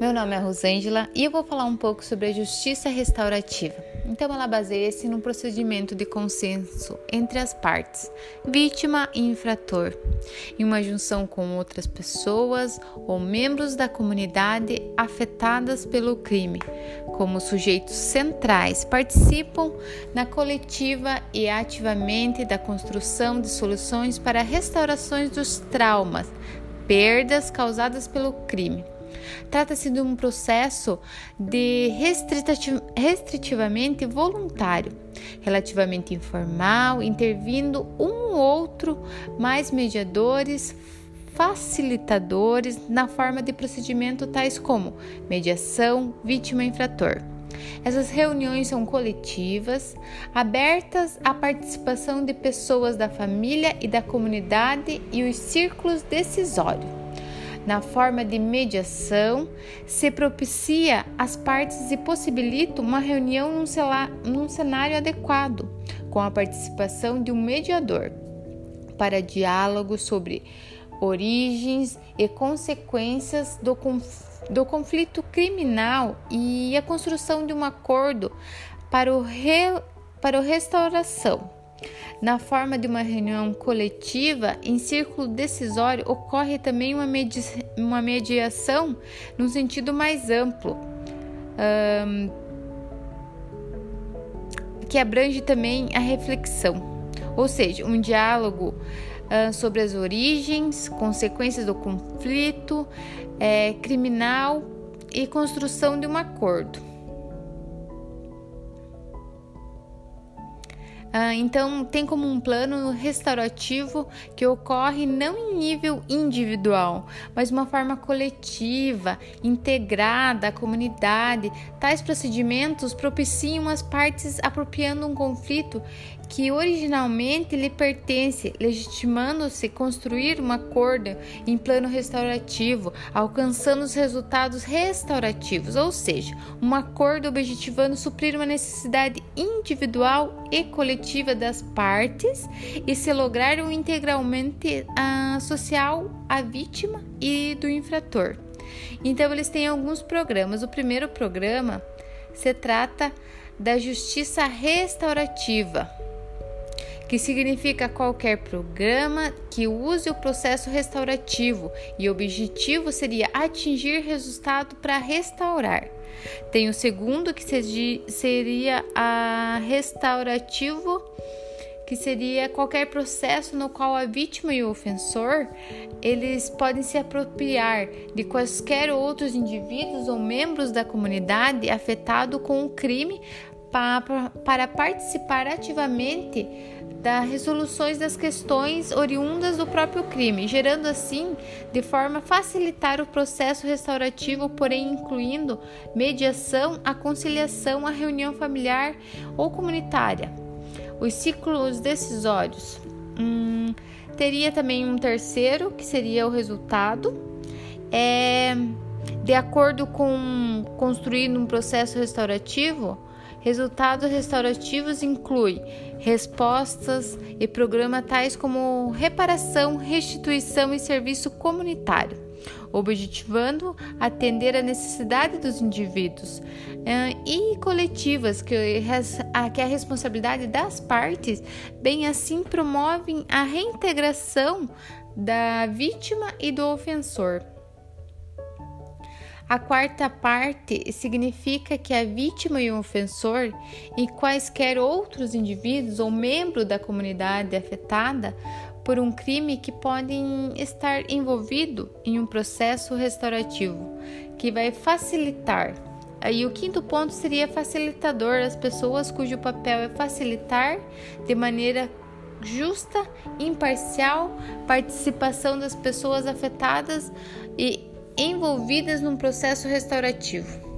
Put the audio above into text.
Meu nome é Rosângela e eu vou falar um pouco sobre a justiça restaurativa. Então, ela baseia-se num procedimento de consenso entre as partes, vítima e infrator, em uma junção com outras pessoas ou membros da comunidade afetadas pelo crime, como sujeitos centrais, participam na coletiva e ativamente da construção de soluções para restaurações dos traumas, perdas causadas pelo crime Trata-se de um processo de restritivamente voluntário, relativamente informal, intervindo um ou outro mais mediadores, facilitadores na forma de procedimento tais como mediação, vítima-infrator. Essas reuniões são coletivas, abertas à participação de pessoas da família e da comunidade e os círculos decisórios na forma de mediação, se propicia às partes e possibilita uma reunião num, num cenário adequado, com a participação de um mediador, para diálogo sobre origens e consequências do, conf do conflito criminal e a construção de um acordo para o, re para a restauração. Na forma de uma reunião coletiva, em círculo decisório, ocorre também uma, medi uma mediação num sentido mais amplo, que abrange também a reflexão, ou seja, um diálogo uh, sobre as origens, consequências do conflito é, criminal e construção de um acordo. Ah, então, tem como um plano restaurativo que ocorre não em nível individual, mas uma forma coletiva, integrada à comunidade. Tais procedimentos propiciam as partes apropriando um conflito que originalmente lhe pertence, legitimando-se construir um acordo em plano restaurativo, alcançando os resultados restaurativos, ou seja, um acordo objetivando suprir uma necessidade individual e coletiva das partes e se lograr um integralmente uh, social à vítima e do infrator. Então, eles têm alguns programas. O primeiro programa se trata da justiça restaurativa que significa qualquer programa que use o processo restaurativo e o objetivo seria atingir resultado para restaurar. Tem o segundo que seria a restaurativo que seria qualquer processo no qual a vítima e o ofensor eles podem se apropriar de quaisquer outros indivíduos ou membros da comunidade afetado com o crime para, para participar ativamente das resoluções das questões oriundas do próprio crime, gerando assim de forma a facilitar o processo restaurativo, porém incluindo mediação, a conciliação, a reunião familiar ou comunitária. Os ciclos decisórios. Hum, teria também um terceiro, que seria o resultado. É, de acordo com construir um processo restaurativo, Resultados restaurativos incluem respostas e programas tais como reparação, restituição e serviço comunitário, objetivando atender a necessidade dos indivíduos eh, e coletivas, que, que a responsabilidade das partes, bem assim promovem a reintegração da vítima e do ofensor. A quarta parte significa que a vítima e o ofensor e quaisquer outros indivíduos ou membro da comunidade afetada por um crime que podem estar envolvido em um processo restaurativo que vai facilitar. Aí o quinto ponto seria facilitador, as pessoas cujo papel é facilitar de maneira justa, imparcial, participação das pessoas afetadas e envolvidas num processo restaurativo.